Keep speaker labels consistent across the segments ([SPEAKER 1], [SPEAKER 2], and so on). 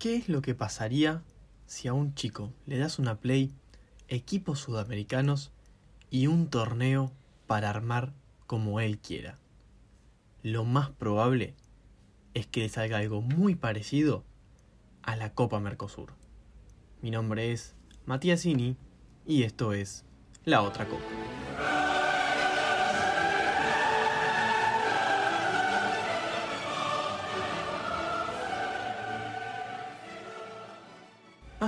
[SPEAKER 1] ¿Qué es lo que pasaría si a un chico le das una Play, equipos sudamericanos y un torneo para armar como él quiera? Lo más probable es que le salga algo muy parecido a la Copa Mercosur. Mi nombre es Matías Ini y esto es La Otra Copa.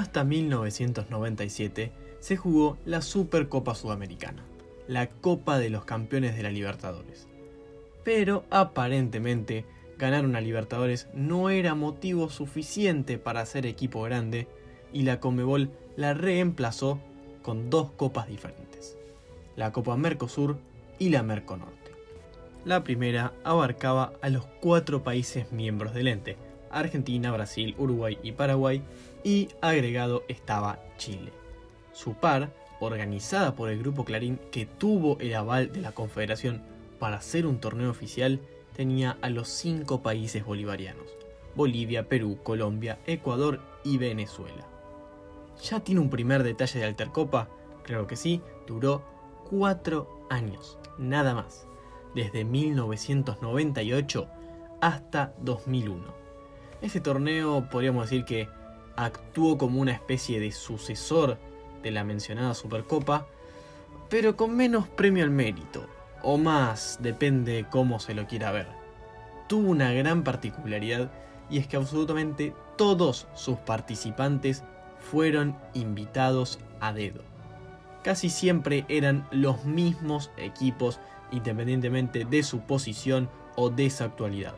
[SPEAKER 1] Hasta 1997 se jugó la Supercopa Sudamericana, la Copa de los Campeones de la Libertadores. Pero aparentemente ganar una Libertadores no era motivo suficiente para ser equipo grande y la Comebol la reemplazó con dos copas diferentes, la Copa Mercosur y la Merconorte. La primera abarcaba a los cuatro países miembros del ente, Argentina, Brasil, Uruguay y Paraguay, y agregado estaba Chile. Su par, organizada por el Grupo Clarín que tuvo el aval de la Confederación para hacer un torneo oficial, tenía a los cinco países bolivarianos, Bolivia, Perú, Colombia, Ecuador y Venezuela. ¿Ya tiene un primer detalle de Altercopa? Claro que sí, duró cuatro años, nada más, desde 1998 hasta 2001. Este torneo podríamos decir que actuó como una especie de sucesor de la mencionada Supercopa, pero con menos premio al mérito, o más, depende cómo se lo quiera ver. Tuvo una gran particularidad y es que absolutamente todos sus participantes fueron invitados a dedo. Casi siempre eran los mismos equipos independientemente de su posición o de su actualidad.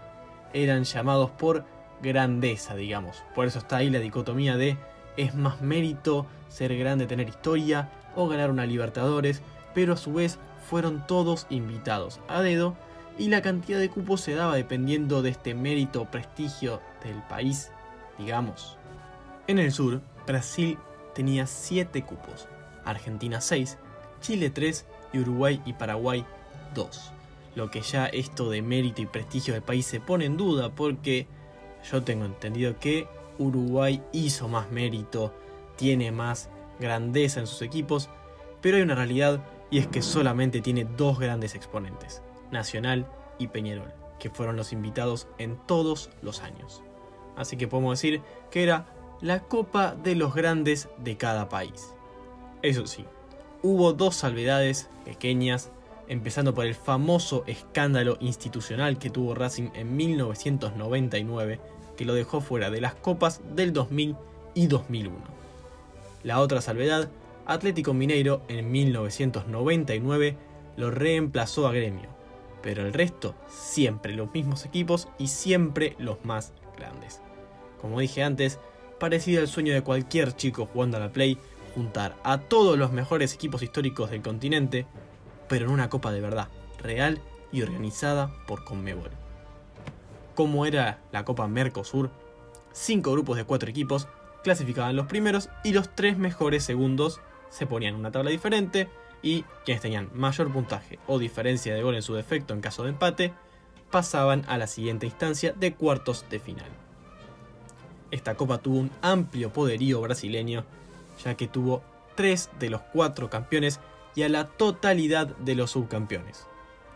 [SPEAKER 1] Eran llamados por grandeza, digamos. Por eso está ahí la dicotomía de es más mérito ser grande, tener historia o ganar una Libertadores, pero a su vez fueron todos invitados a dedo y la cantidad de cupos se daba dependiendo de este mérito o prestigio del país, digamos. En el sur, Brasil tenía 7 cupos, Argentina 6, Chile 3 y Uruguay y Paraguay 2. Lo que ya esto de mérito y prestigio del país se pone en duda porque yo tengo entendido que Uruguay hizo más mérito, tiene más grandeza en sus equipos, pero hay una realidad y es que solamente tiene dos grandes exponentes, Nacional y Peñarol, que fueron los invitados en todos los años. Así que podemos decir que era la copa de los grandes de cada país. Eso sí, hubo dos salvedades pequeñas, empezando por el famoso escándalo institucional que tuvo Racing en 1999, que lo dejó fuera de las copas del 2000 y 2001. La otra salvedad Atlético Mineiro en 1999 lo reemplazó a Gremio, pero el resto siempre los mismos equipos y siempre los más grandes. Como dije antes, parecía el sueño de cualquier chico jugando a la Play juntar a todos los mejores equipos históricos del continente, pero en una copa de verdad, real y organizada por Conmebol. Como era la Copa Mercosur, cinco grupos de cuatro equipos clasificaban los primeros y los tres mejores segundos se ponían en una tabla diferente y quienes tenían mayor puntaje o diferencia de gol en su defecto en caso de empate pasaban a la siguiente instancia de cuartos de final. Esta copa tuvo un amplio poderío brasileño, ya que tuvo tres de los cuatro campeones y a la totalidad de los subcampeones.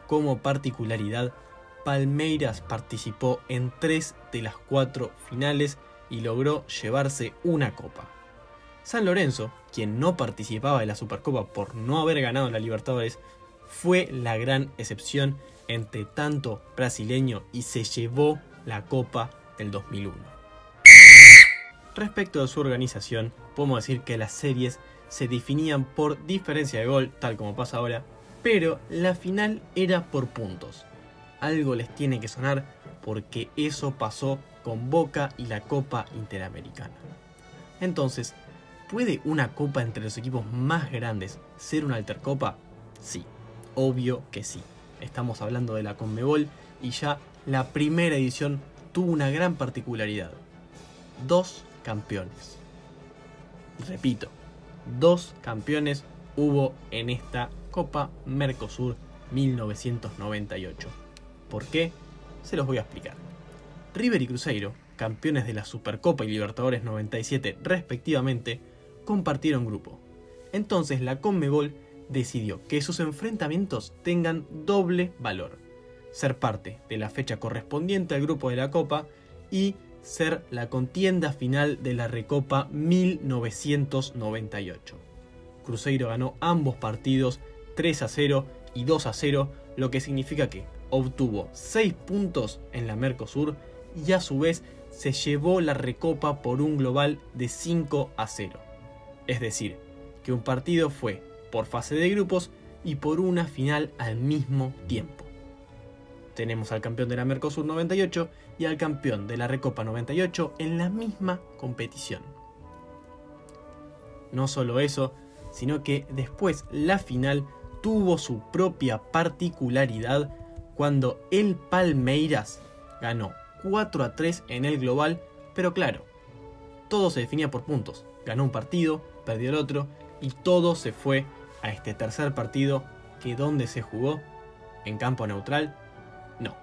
[SPEAKER 1] Como particularidad, Palmeiras participó en tres de las cuatro finales y logró llevarse una copa. San Lorenzo, quien no participaba de la Supercopa por no haber ganado la Libertadores, fue la gran excepción entre tanto brasileño y se llevó la Copa del 2001. Respecto a su organización, podemos decir que las series se definían por diferencia de gol, tal como pasa ahora, pero la final era por puntos. Algo les tiene que sonar porque eso pasó con Boca y la Copa Interamericana. Entonces, ¿Puede una copa entre los equipos más grandes ser una altercopa? Sí, obvio que sí. Estamos hablando de la Conmebol y ya la primera edición tuvo una gran particularidad. Dos campeones. Repito, dos campeones hubo en esta Copa Mercosur 1998. ¿Por qué? Se los voy a explicar. River y Cruzeiro, campeones de la Supercopa y Libertadores 97 respectivamente, compartieron grupo. Entonces la Conmebol decidió que sus enfrentamientos tengan doble valor. Ser parte de la fecha correspondiente al grupo de la Copa y ser la contienda final de la Recopa 1998. Cruzeiro ganó ambos partidos 3 a 0 y 2 a 0, lo que significa que obtuvo 6 puntos en la Mercosur y a su vez se llevó la recopa por un global de 5 a 0. Es decir, que un partido fue por fase de grupos y por una final al mismo tiempo. Tenemos al campeón de la Mercosur 98 y al campeón de la Recopa 98 en la misma competición. No solo eso, sino que después la final tuvo su propia particularidad cuando el Palmeiras ganó 4 a 3 en el global, pero claro, todo se definía por puntos. Ganó un partido, perdió el otro y todo se fue a este tercer partido que donde se jugó, en campo neutral, no,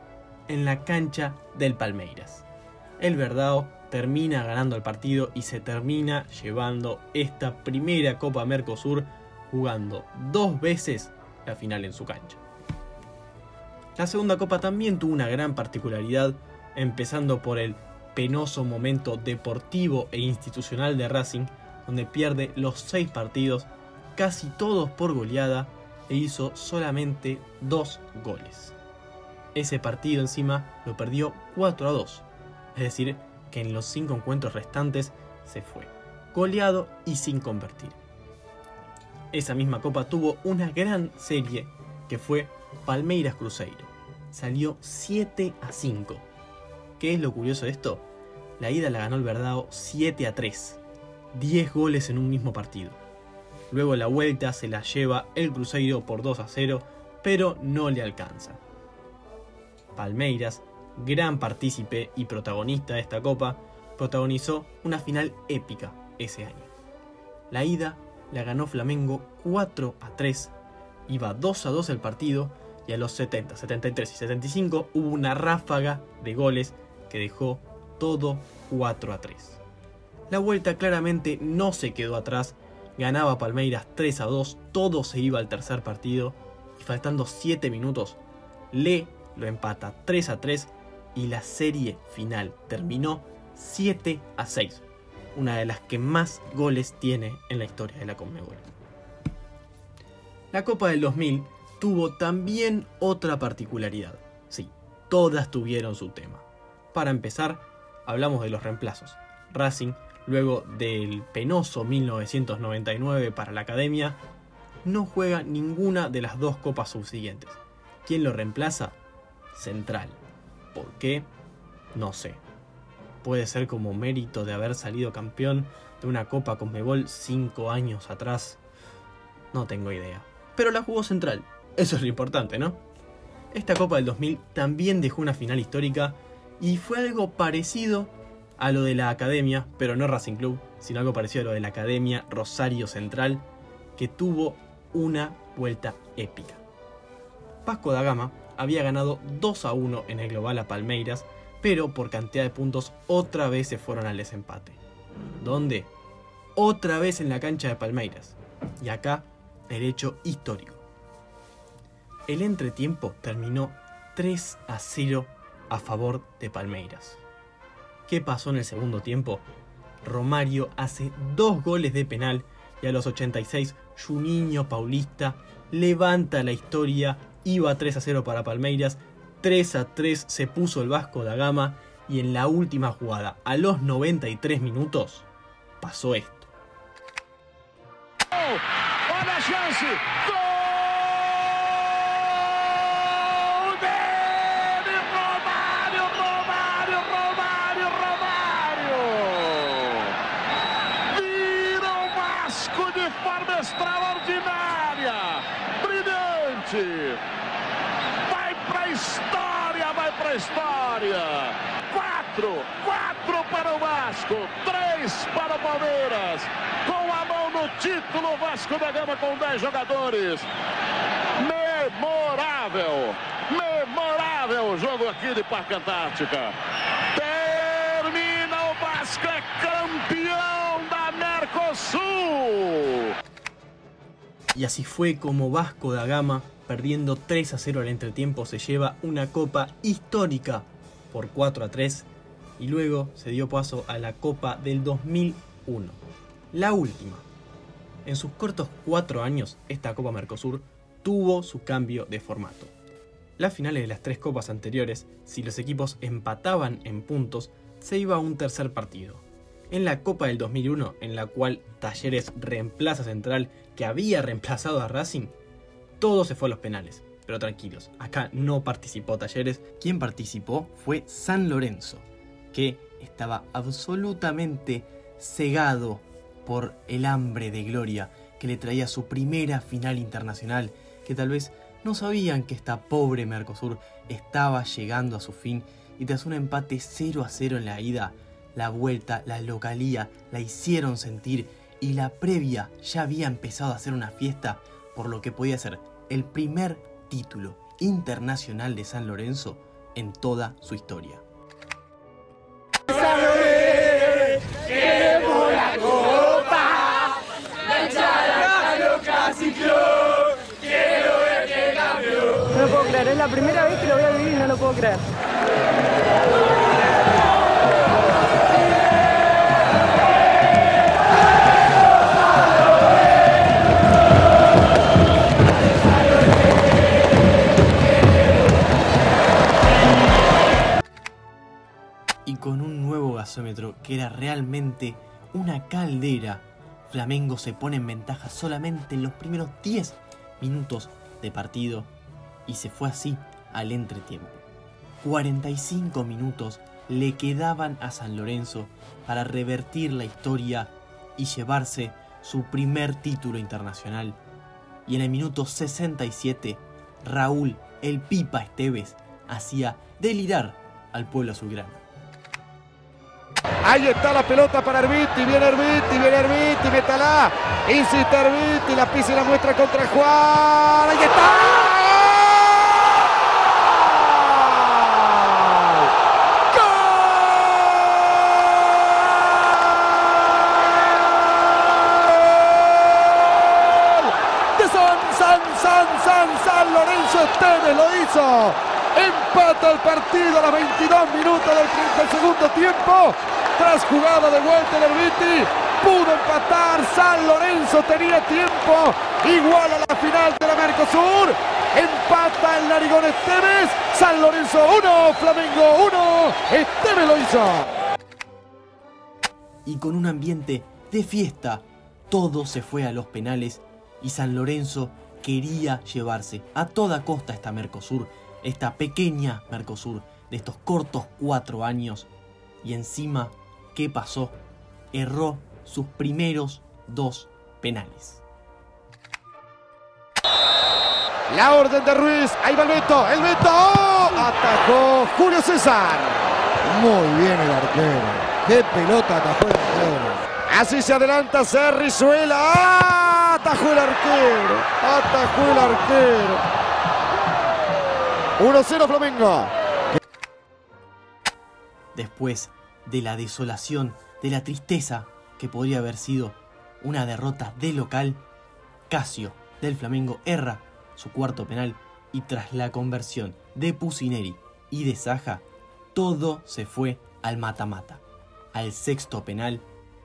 [SPEAKER 1] en la cancha del Palmeiras. El Verdao termina ganando el partido y se termina llevando esta primera Copa Mercosur jugando dos veces la final en su cancha. La segunda copa también tuvo una gran particularidad, empezando por el penoso momento deportivo e institucional de Racing, donde pierde los seis partidos, casi todos por goleada, e hizo solamente dos goles. Ese partido encima lo perdió 4 a 2, es decir, que en los cinco encuentros restantes se fue goleado y sin convertir. Esa misma copa tuvo una gran serie que fue Palmeiras Cruzeiro. Salió 7 a 5. ¿Qué es lo curioso de esto? La ida la ganó el Verdao 7 a 3. 10 goles en un mismo partido. Luego la vuelta se la lleva el Cruzeiro por 2 a 0, pero no le alcanza. Palmeiras, gran partícipe y protagonista de esta copa, protagonizó una final épica ese año. La ida la ganó Flamengo 4 a 3, iba 2 a 2 el partido y a los 70, 73 y 75 hubo una ráfaga de goles que dejó todo 4 a 3. La vuelta claramente no se quedó atrás, ganaba Palmeiras 3 a 2, todo se iba al tercer partido y faltando 7 minutos, Le lo empata 3 a 3 y la serie final terminó 7 a 6, una de las que más goles tiene en la historia de la Conmebol. La Copa del 2000 tuvo también otra particularidad. Sí, todas tuvieron su tema. Para empezar, hablamos de los reemplazos. Racing, luego del penoso 1999 para la Academia, no juega ninguna de las dos copas subsiguientes. ¿Quién lo reemplaza? Central. ¿Por qué? No sé. Puede ser como mérito de haber salido campeón de una Copa Conmebol 5 años atrás. No tengo idea. Pero la jugó Central eso es lo importante, ¿no? Esta Copa del 2000 también dejó una final histórica y fue algo parecido a lo de la Academia, pero no Racing Club, sino algo parecido a lo de la Academia Rosario Central, que tuvo una vuelta épica. Pasco da Gama había ganado 2 a 1 en el global a Palmeiras, pero por cantidad de puntos otra vez se fueron al desempate. ¿Dónde? Otra vez en la cancha de Palmeiras. Y acá, el hecho histórico. El entretiempo terminó 3 a 0 a favor de Palmeiras. ¿Qué pasó en el segundo tiempo? Romario hace dos goles de penal y a los 86 Juninho Paulista levanta la historia, iba 3 a 0 para Palmeiras, 3 a 3 se puso el Vasco da Gama y en la última jugada, a los 93 minutos, pasó esto.
[SPEAKER 2] Vai história. Quatro, quatro para o Vasco, três para o Palmeiras. Com a mão no título, Vasco da Gama com dez jogadores. Memorável, memorável o jogo aqui de Parque Antártica. Termina Vasco é campeão da Mercosul.
[SPEAKER 1] Y así fue como Vasco da Gama, perdiendo 3 a 0 al entretiempo, se lleva una copa histórica por 4 a 3 y luego se dio paso a la Copa del 2001, la última. En sus cortos 4 años, esta Copa Mercosur tuvo su cambio de formato. Las finales de las tres copas anteriores, si los equipos empataban en puntos, se iba a un tercer partido. En la Copa del 2001, en la cual Talleres reemplaza a Central, que había reemplazado a Racing, todo se fue a los penales. Pero tranquilos, acá no participó Talleres, quien participó fue San Lorenzo, que estaba absolutamente cegado por el hambre de gloria que le traía su primera final internacional, que tal vez no sabían que esta pobre Mercosur estaba llegando a su fin y tras un empate 0 a 0 en la ida, la vuelta, la localía la hicieron sentir y la previa ya había empezado a hacer una fiesta por lo que podía ser el primer título internacional de San Lorenzo en toda su historia.
[SPEAKER 3] No lo puedo creer, es la primera vez que lo voy a vivir no lo puedo creer.
[SPEAKER 1] Que era realmente una caldera, Flamengo se pone en ventaja solamente en los primeros 10 minutos de partido y se fue así al entretiempo. 45 minutos le quedaban a San Lorenzo para revertir la historia y llevarse su primer título internacional. Y en el minuto 67, Raúl el Pipa Esteves hacía delirar al pueblo azulgrana.
[SPEAKER 4] Ahí está la pelota para Herbiti, viene Herbiti, viene Herbiti, métala. Insiste Herbiti, la pisa y la muestra contra Juan. Ahí está. San, San, San, San Lorenzo Esteves lo hizo. Empata el partido a los 22 minutos del, del segundo tiempo. Tras jugada de vuelta el Herbiti, pudo empatar. San Lorenzo tenía tiempo. Igual a la final de la Mercosur. Empata el Narigón Esteves. San Lorenzo 1, Flamengo 1. Esteves lo hizo.
[SPEAKER 1] y con un ambiente de fiesta, todo se fue a los penales y San Lorenzo quería llevarse a toda costa esta Mercosur, esta pequeña Mercosur de estos cortos cuatro años. Y encima, ¿qué pasó? Erró sus primeros dos penales.
[SPEAKER 4] La orden de Ruiz. Ahí va el Beto. El Beto. ¡Oh! Atajó Julio César.
[SPEAKER 5] Muy bien el arquero. Qué pelota atajó el arquero.
[SPEAKER 4] Así se adelanta Cerrizuela. ¡Ah! Atajó el arquero. Atajó el arquero. 1-0 Flamengo.
[SPEAKER 1] Después de la desolación, de la tristeza que podría haber sido una derrota de local, Casio del Flamengo erra su cuarto penal y tras la conversión de Pusineri y de Saja, todo se fue al mata-mata, al sexto penal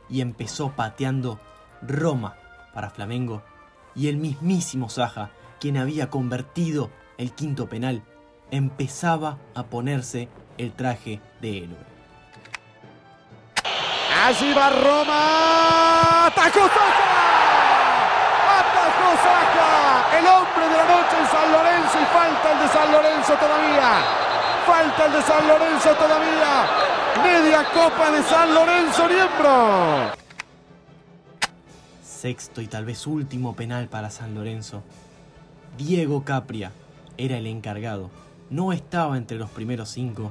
[SPEAKER 1] y empezó pateando Roma para Flamengo y el mismísimo Saja, quien había convertido el quinto penal, empezaba a ponerse el traje de héroe.
[SPEAKER 4] Allí va Roma. Atajó Saja. Atajó Saja. El hombre de la noche en San Lorenzo y falta el de San Lorenzo todavía. Falta el de San Lorenzo todavía. Media copa de San Lorenzo Niembro.
[SPEAKER 1] Sexto y tal vez último penal para San Lorenzo. Diego Capria era el encargado. No estaba entre los primeros cinco,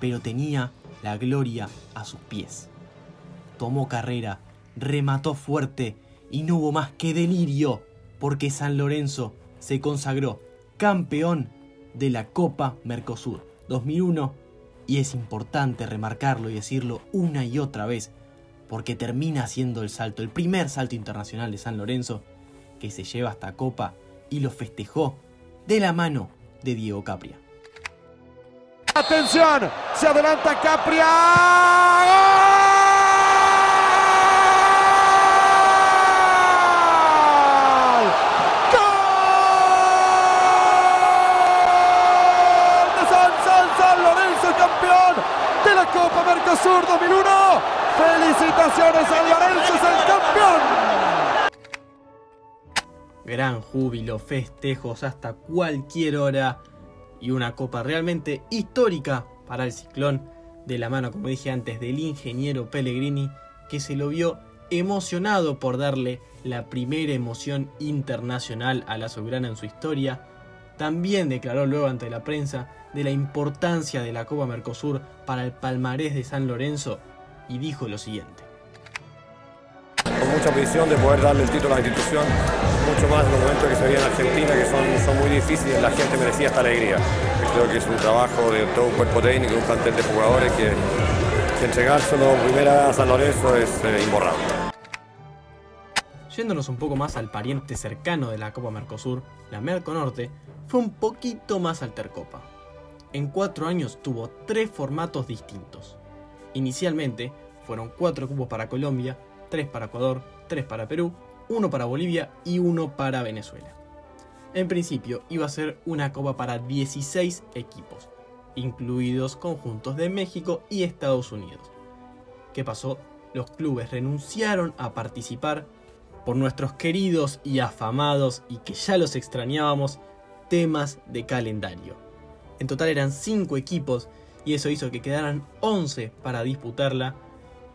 [SPEAKER 1] pero tenía la gloria a sus pies. Tomó carrera, remató fuerte y no hubo más que delirio, porque San Lorenzo se consagró campeón de la Copa Mercosur 2001 Y es importante remarcarlo y decirlo una y otra vez, porque termina siendo el salto, el primer salto internacional de San Lorenzo, que se lleva esta copa y lo festejó de la mano de Diego Capria.
[SPEAKER 4] Atención, se adelanta Capria. ¡Gol! De San, San, San Lorenzo, campeón de la Mercosur 2001. Felicitaciones, San Lorenzo es el campeón.
[SPEAKER 1] Gran júbilo, festejos hasta cualquier hora y una copa realmente histórica para el ciclón de la mano, como dije antes, del ingeniero Pellegrini, que se lo vio emocionado por darle la primera emoción internacional a la soberana en su historia. También declaró luego ante la prensa de la importancia de la Copa Mercosur para el palmarés de San Lorenzo y dijo lo siguiente.
[SPEAKER 6] Con mucha ambición de poder darle el título a la institución, mucho más los momentos que se vienen en Argentina, que son, son muy difíciles, la gente merecía esta alegría. Creo que es un trabajo de todo un cuerpo técnico, un plantel de jugadores que, que entregárselo primera a San Lorenzo es eh, imborrable.
[SPEAKER 1] Yéndonos un poco más al pariente cercano de la Copa Mercosur, la Merconorte, fue un poquito más altercopa. En cuatro años tuvo tres formatos distintos. Inicialmente fueron cuatro cupos para Colombia, tres para Ecuador, tres para Perú, uno para Bolivia y uno para Venezuela. En principio iba a ser una copa para 16 equipos, incluidos conjuntos de México y Estados Unidos. ¿Qué pasó? Los clubes renunciaron a participar por nuestros queridos y afamados y que ya los extrañábamos temas de calendario. En total eran 5 equipos y eso hizo que quedaran 11 para disputarla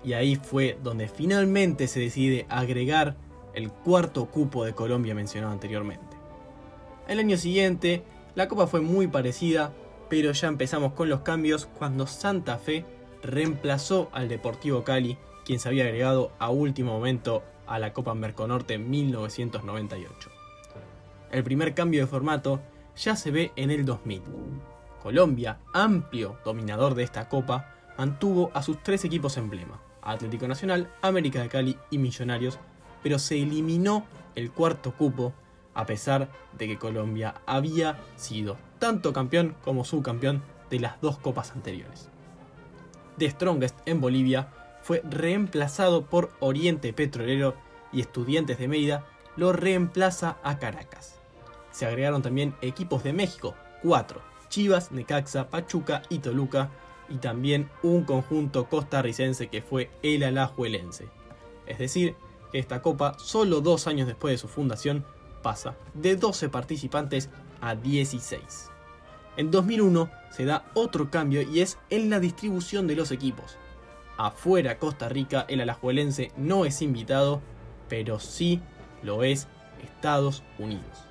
[SPEAKER 1] y ahí fue donde finalmente se decide agregar el cuarto cupo de Colombia mencionado anteriormente. El año siguiente la copa fue muy parecida, pero ya empezamos con los cambios cuando Santa Fe reemplazó al Deportivo Cali, quien se había agregado a último momento a la Copa Merconorte en 1998. El primer cambio de formato ya se ve en el 2000. Colombia, amplio dominador de esta copa, mantuvo a sus tres equipos emblema, Atlético Nacional, América de Cali y Millonarios, pero se eliminó el cuarto cupo a pesar de que Colombia había sido tanto campeón como subcampeón de las dos copas anteriores. The Strongest en Bolivia fue reemplazado por Oriente Petrolero y Estudiantes de Mérida lo reemplaza a Caracas. Se agregaron también equipos de México, cuatro, Chivas, Necaxa, Pachuca y Toluca, y también un conjunto costarricense que fue el Alajuelense. Es decir, que esta copa, solo dos años después de su fundación, pasa de 12 participantes a 16. En 2001 se da otro cambio y es en la distribución de los equipos. Afuera Costa Rica, el alajuelense no es invitado, pero sí lo es Estados Unidos.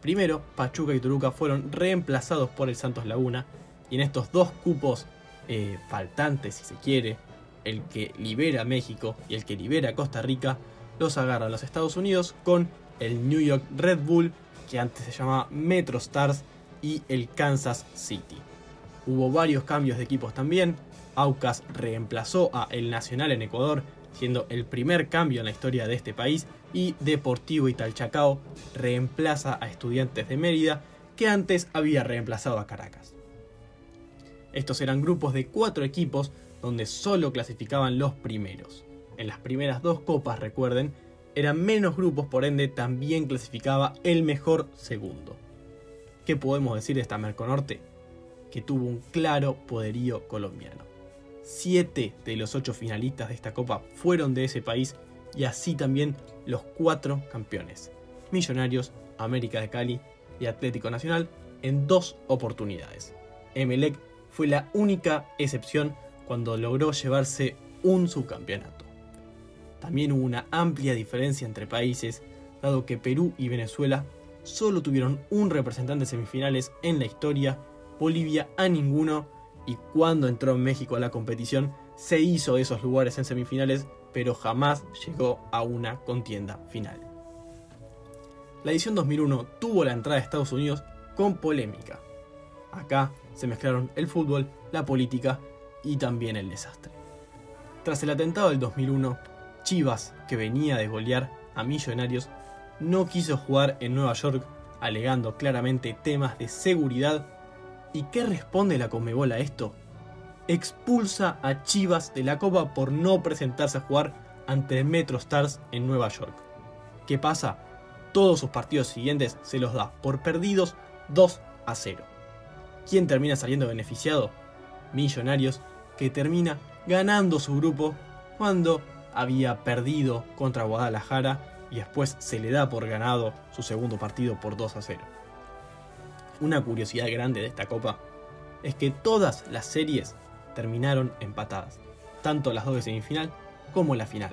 [SPEAKER 1] Primero, Pachuca y Toluca fueron reemplazados por el Santos Laguna, y en estos dos cupos eh, faltantes, si se quiere, el que libera México y el que libera Costa Rica, los agarran los Estados Unidos con el New York Red Bull, que antes se llamaba Metro Stars, y el Kansas City. Hubo varios cambios de equipos también. Aucas reemplazó a El Nacional en Ecuador, siendo el primer cambio en la historia de este país, y Deportivo Italchacao reemplaza a Estudiantes de Mérida, que antes había reemplazado a Caracas. Estos eran grupos de cuatro equipos donde solo clasificaban los primeros. En las primeras dos copas, recuerden, eran menos grupos, por ende también clasificaba el mejor segundo. ¿Qué podemos decir de esta Merconorte? Que tuvo un claro poderío colombiano. Siete de los ocho finalistas de esta copa fueron de ese país y así también los cuatro campeones. Millonarios, América de Cali y Atlético Nacional en dos oportunidades. Emelec fue la única excepción cuando logró llevarse un subcampeonato. También hubo una amplia diferencia entre países, dado que Perú y Venezuela solo tuvieron un representante en semifinales en la historia, Bolivia a ninguno, y cuando entró México a la competición se hizo esos lugares en semifinales, pero jamás llegó a una contienda final. La edición 2001 tuvo la entrada de Estados Unidos con polémica. Acá se mezclaron el fútbol, la política y también el desastre. Tras el atentado del 2001, Chivas, que venía de golear a Millonarios, no quiso jugar en Nueva York, alegando claramente temas de seguridad. ¿Y qué responde la Conmebol a esto? Expulsa a Chivas de la Copa por no presentarse a jugar ante el Metro Stars en Nueva York. ¿Qué pasa? Todos sus partidos siguientes se los da por perdidos 2 a 0. ¿Quién termina saliendo beneficiado? Millonarios, que termina ganando su grupo cuando había perdido contra Guadalajara y después se le da por ganado su segundo partido por 2 a 0. Una curiosidad grande de esta copa es que todas las series terminaron empatadas, tanto las dos de semifinal como la final.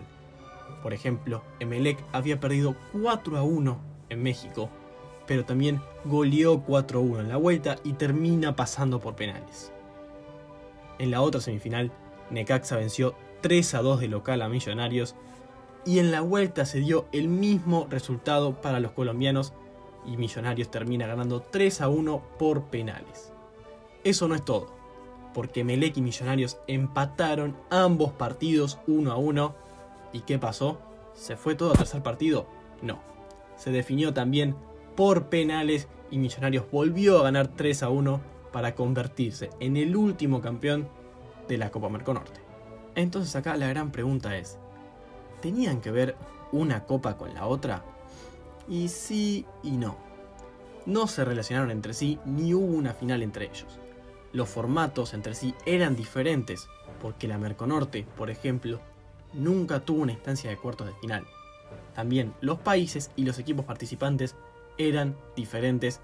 [SPEAKER 1] Por ejemplo, Emelec había perdido 4 a 1 en México, pero también goleó 4 a 1 en la vuelta y termina pasando por penales. En la otra semifinal, Necaxa venció 3 a 2 de local a Millonarios y en la vuelta se dio el mismo resultado para los colombianos y Millonarios termina ganando 3 a 1 por penales. Eso no es todo, porque Melec y Millonarios empataron ambos partidos 1 a 1 ¿y qué pasó? ¿Se fue todo a tercer partido? No. Se definió también por penales y Millonarios volvió a ganar 3 a 1 para convertirse en el último campeón de la Copa Merconorte. Entonces acá la gran pregunta es, ¿tenían que ver una copa con la otra? Y sí y no. No se relacionaron entre sí ni hubo una final entre ellos. Los formatos entre sí eran diferentes, porque la Merconorte, por ejemplo, nunca tuvo una instancia de cuartos de final. También los países y los equipos participantes eran diferentes,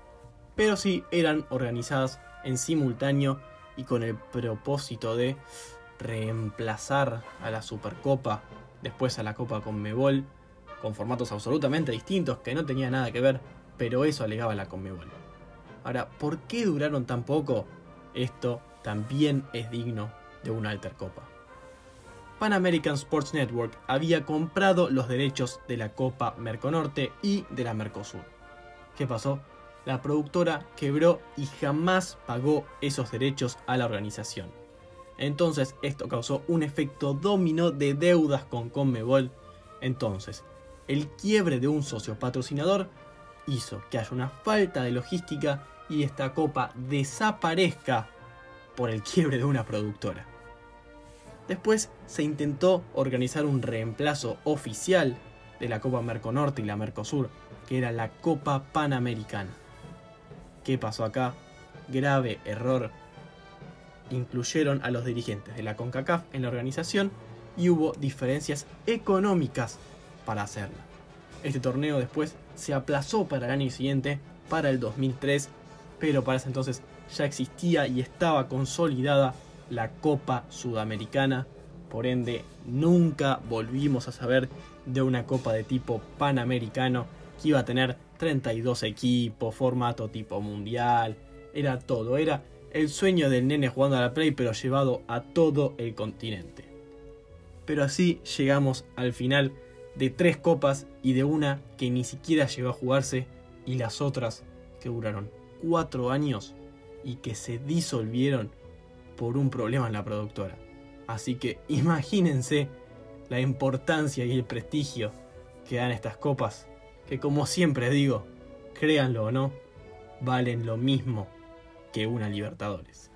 [SPEAKER 1] pero sí eran organizadas en simultáneo y con el propósito de reemplazar a la Supercopa, después a la Copa Conmebol, con formatos absolutamente distintos que no tenían nada que ver, pero eso alegaba la Conmebol. Ahora, ¿por qué duraron tan poco? Esto también es digno de una Altercopa. Pan American Sports Network había comprado los derechos de la Copa Merconorte y de la Mercosur. ¿Qué pasó? La productora quebró y jamás pagó esos derechos a la organización. Entonces esto causó un efecto dominó de deudas con Conmebol. Entonces, el quiebre de un socio patrocinador hizo que haya una falta de logística y esta copa desaparezca por el quiebre de una productora. Después se intentó organizar un reemplazo oficial de la Copa Merconorte y la Mercosur, que era la Copa Panamericana. ¿Qué pasó acá? Grave error. Incluyeron a los dirigentes de la CONCACAF en la organización y hubo diferencias económicas para hacerla. Este torneo después se aplazó para el año siguiente, para el 2003, pero para ese entonces ya existía y estaba consolidada la Copa Sudamericana. Por ende, nunca volvimos a saber de una copa de tipo panamericano que iba a tener 32 equipos, formato tipo mundial, era todo, era el sueño del nene jugando a la Play pero llevado a todo el continente. Pero así llegamos al final de tres copas y de una que ni siquiera llegó a jugarse y las otras que duraron cuatro años y que se disolvieron por un problema en la productora. Así que imagínense la importancia y el prestigio que dan estas copas, que como siempre digo, créanlo o no, valen lo mismo que una Libertadores.